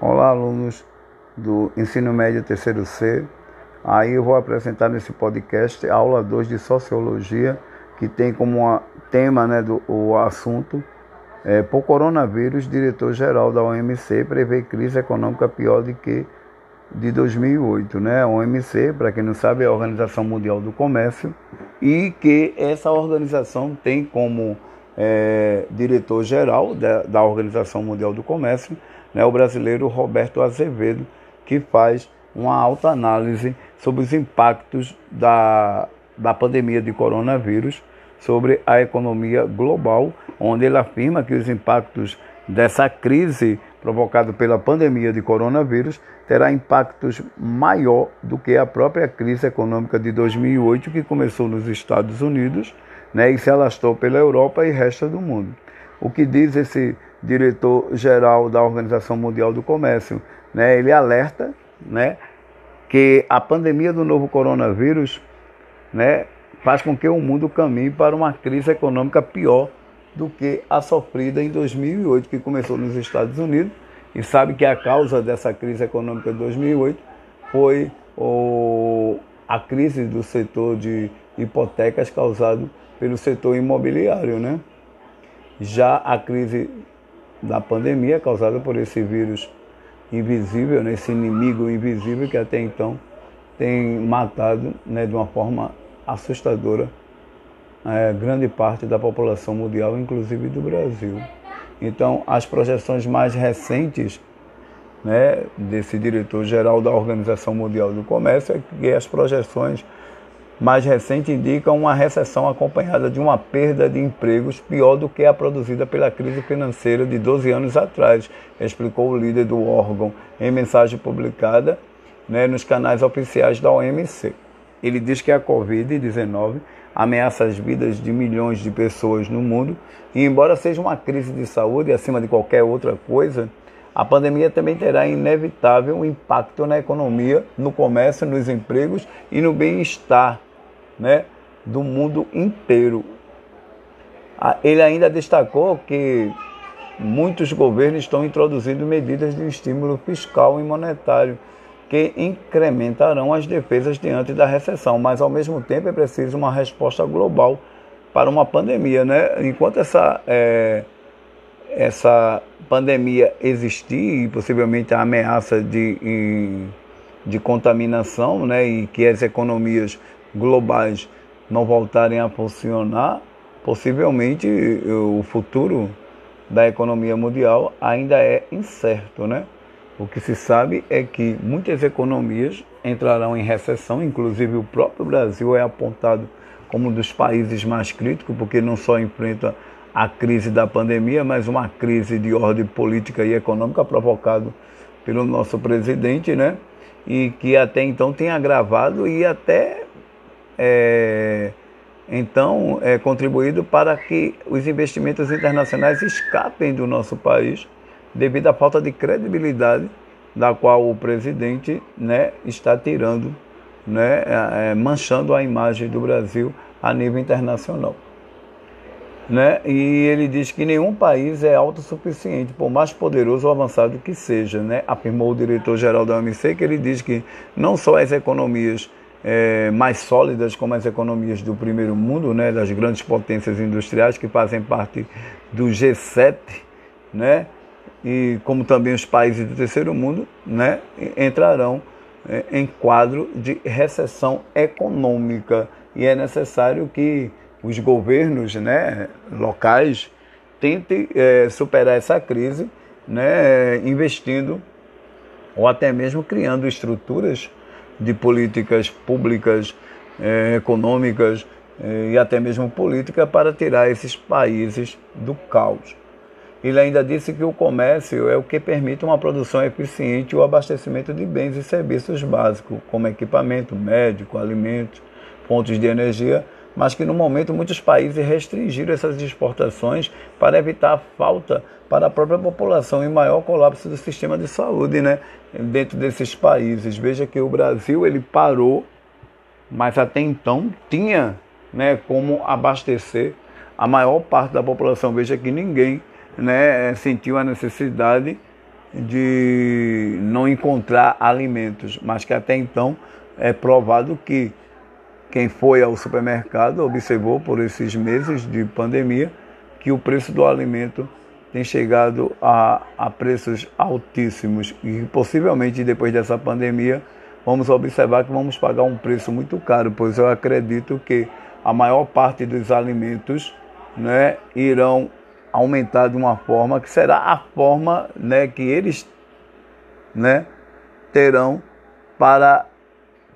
Olá, alunos do Ensino Médio Terceiro C. Aí eu vou apresentar nesse podcast a aula 2 de Sociologia, que tem como tema né, do, o assunto é, por coronavírus, diretor-geral da OMC prevê crise econômica pior do que de 2008, né? A OMC, para quem não sabe, é a Organização Mundial do Comércio e que essa organização tem como é, diretor-geral da, da Organização Mundial do Comércio né, o brasileiro Roberto Azevedo, que faz uma alta análise sobre os impactos da, da pandemia de coronavírus sobre a economia global, onde ele afirma que os impactos dessa crise provocada pela pandemia de coronavírus terá impactos maior do que a própria crise econômica de 2008 que começou nos Estados Unidos né, e se alastrou pela Europa e resto do mundo. O que diz esse diretor-geral da Organização Mundial do Comércio? Né, ele alerta né, que a pandemia do novo coronavírus né, faz com que o mundo caminhe para uma crise econômica pior do que a sofrida em 2008, que começou nos Estados Unidos, e sabe que a causa dessa crise econômica de 2008 foi o, a crise do setor de hipotecas causado pelo setor imobiliário, né? Já a crise da pandemia causada por esse vírus invisível, né? esse inimigo invisível que até então tem matado né, de uma forma assustadora é, grande parte da população mundial, inclusive do Brasil. Então, as projeções mais recentes né, desse diretor-geral da Organização Mundial do Comércio é que as projeções mais recentes indicam uma recessão acompanhada de uma perda de empregos pior do que a produzida pela crise financeira de 12 anos atrás, explicou o líder do órgão em mensagem publicada né, nos canais oficiais da OMC. Ele diz que a Covid-19 ameaça as vidas de milhões de pessoas no mundo e, embora seja uma crise de saúde acima de qualquer outra coisa, a pandemia também terá inevitável impacto na economia, no comércio, nos empregos e no bem-estar né, do mundo inteiro. Ah, ele ainda destacou que muitos governos estão introduzindo medidas de estímulo fiscal e monetário que incrementarão as defesas diante da recessão, mas ao mesmo tempo é preciso uma resposta global para uma pandemia, né? Enquanto essa é, essa pandemia existir e possivelmente a ameaça de, de contaminação, né, e que as economias globais não voltarem a funcionar, possivelmente o futuro da economia mundial ainda é incerto, né? O que se sabe é que muitas economias entrarão em recessão, inclusive o próprio Brasil é apontado como um dos países mais críticos, porque não só enfrenta a crise da pandemia, mas uma crise de ordem política e econômica provocado pelo nosso presidente, né? E que até então tem agravado e até é, então é contribuído para que os investimentos internacionais escapem do nosso país devido à falta de credibilidade da qual o presidente né, está tirando, né, é, manchando a imagem do Brasil a nível internacional. Né? E ele diz que nenhum país é autossuficiente, por mais poderoso ou avançado que seja, né? afirmou o diretor-geral da OMC, que ele diz que não só as economias é, mais sólidas, como as economias do primeiro mundo, né? das grandes potências industriais que fazem parte do G7, né? e como também os países do terceiro mundo, né? entrarão é, em quadro de recessão econômica. E é necessário que os governos né, locais tentem é, superar essa crise, né, investindo ou até mesmo criando estruturas de políticas públicas, é, econômicas é, e até mesmo política para tirar esses países do caos. Ele ainda disse que o comércio é o que permite uma produção eficiente e o abastecimento de bens e serviços básicos, como equipamento médico, alimentos, fontes de energia mas que no momento muitos países restringiram essas exportações para evitar a falta para a própria população e maior colapso do sistema de saúde, né, dentro desses países. Veja que o Brasil ele parou, mas até então tinha, né, como abastecer a maior parte da população. Veja que ninguém, né, sentiu a necessidade de não encontrar alimentos, mas que até então é provado que quem foi ao supermercado observou por esses meses de pandemia que o preço do alimento tem chegado a, a preços altíssimos. E possivelmente depois dessa pandemia vamos observar que vamos pagar um preço muito caro, pois eu acredito que a maior parte dos alimentos né, irão aumentar de uma forma que será a forma né, que eles né, terão para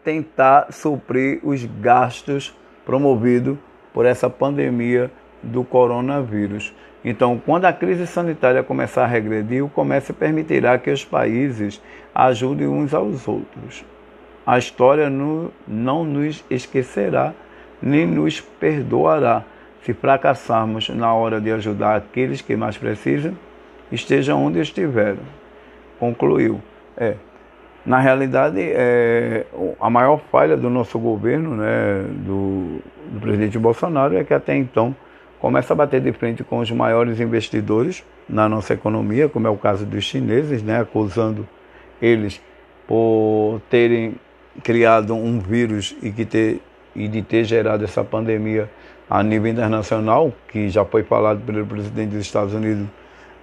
tentar suprir os gastos promovidos por essa pandemia do coronavírus. Então, quando a crise sanitária começar a regredir, o comércio permitirá que os países ajudem uns aos outros. A história não nos esquecerá nem nos perdoará se fracassarmos na hora de ajudar aqueles que mais precisam, estejam onde estiveram. Concluiu. É, na realidade, é, a maior falha do nosso governo, né, do, do presidente Bolsonaro, é que até então começa a bater de frente com os maiores investidores na nossa economia, como é o caso dos chineses, né, acusando eles por terem criado um vírus e, que ter, e de ter gerado essa pandemia a nível internacional, que já foi falado pelo presidente dos Estados Unidos,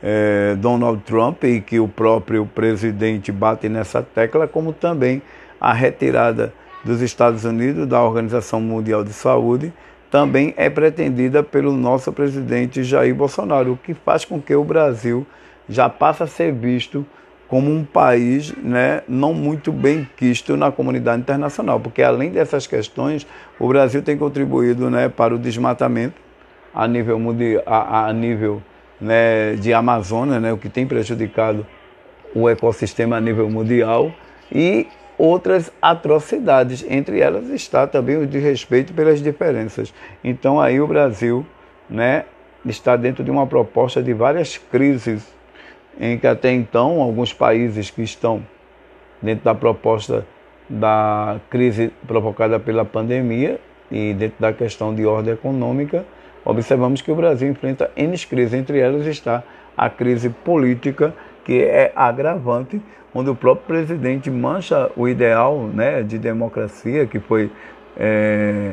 é, Donald Trump, e que o próprio presidente bate nessa tecla, como também a retirada dos Estados Unidos da Organização Mundial de Saúde também é pretendida pelo nosso presidente Jair Bolsonaro, o que faz com que o Brasil já passe a ser visto como um país né, não muito bem quisto na comunidade internacional, porque além dessas questões, o Brasil tem contribuído né, para o desmatamento a nível, a, a nível né, de Amazônia, né, o que tem prejudicado o ecossistema a nível mundial, e outras atrocidades, entre elas está também o desrespeito pelas diferenças. Então aí o Brasil né, está dentro de uma proposta de várias crises em que até então alguns países que estão dentro da proposta da crise provocada pela pandemia e dentro da questão de ordem econômica, observamos que o Brasil enfrenta N crises, entre elas está a crise política, que é agravante, onde o próprio presidente mancha o ideal né, de democracia que foi é,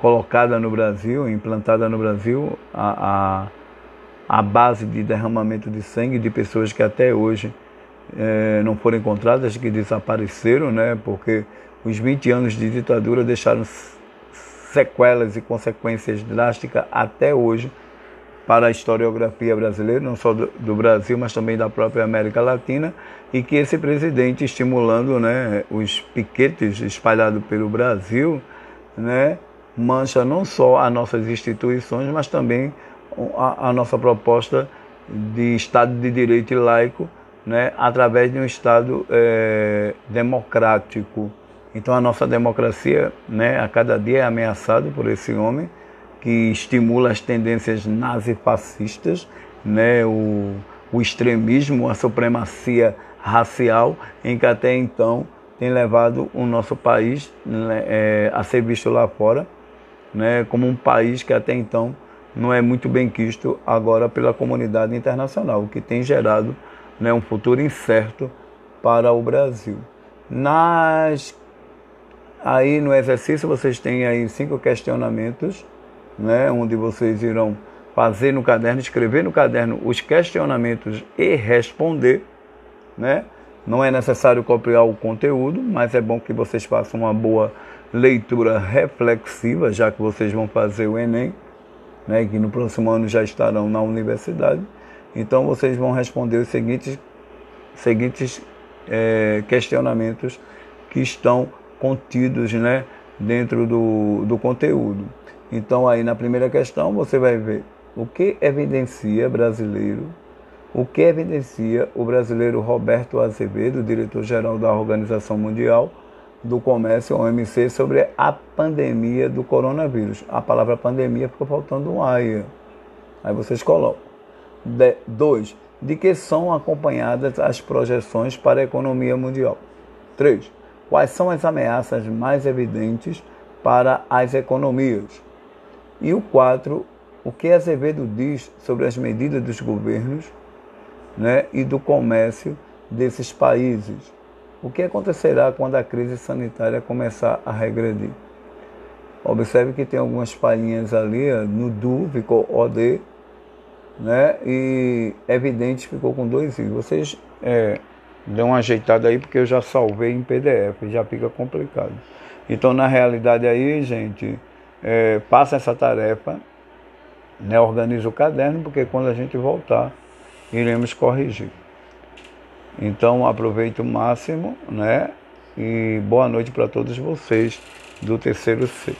colocada no Brasil, implantada no Brasil, a, a a base de derramamento de sangue de pessoas que até hoje é, não foram encontradas, que desapareceram, né? porque os 20 anos de ditadura deixaram sequelas e consequências drásticas até hoje para a historiografia brasileira, não só do, do, Brasil, mas também da própria América Latina, e que esse presidente, estimulando né, os piquetes espalhados pelo Brasil, né, mancha não só as nossas instituições, mas também a, a nossa proposta de Estado de Direito laico, né, através de um Estado é, democrático. Então a nossa democracia, né, a cada dia é ameaçada por esse homem que estimula as tendências nazifascistas, né, o, o extremismo, a supremacia racial, em que até então tem levado o nosso país né, é, a ser visto lá fora né, como um país que até então não é muito bem quisto agora pela comunidade internacional, o que tem gerado né, um futuro incerto para o Brasil. Nas aí no exercício vocês têm aí cinco questionamentos, né, onde vocês irão fazer no caderno, escrever no caderno os questionamentos e responder, né? Não é necessário copiar o conteúdo, mas é bom que vocês façam uma boa leitura reflexiva, já que vocês vão fazer o ENEM né, que no próximo ano já estarão na universidade. Então vocês vão responder os seguintes, seguintes é, questionamentos que estão contidos né, dentro do, do conteúdo. Então aí na primeira questão você vai ver o que evidencia brasileiro, o que evidencia o brasileiro Roberto Azevedo, diretor-geral da Organização Mundial, do Comércio, OMC, sobre a pandemia do coronavírus. A palavra pandemia ficou faltando um aí. Aí vocês colocam. De, dois, de que são acompanhadas as projeções para a economia mundial. Três, quais são as ameaças mais evidentes para as economias. E o quatro, o que Azevedo diz sobre as medidas dos governos né, e do comércio desses países. O que acontecerá quando a crise sanitária começar a regredir? Observe que tem algumas palhinhas ali, no DU ficou OD, né? E evidente ficou com dois I. Vocês é, dão uma ajeitada aí porque eu já salvei em PDF, já fica complicado. Então, na realidade aí, gente, é, passa essa tarefa, né? organiza o caderno, porque quando a gente voltar, iremos corrigir. Então, aproveite o máximo, né? E boa noite para todos vocês do terceiro C.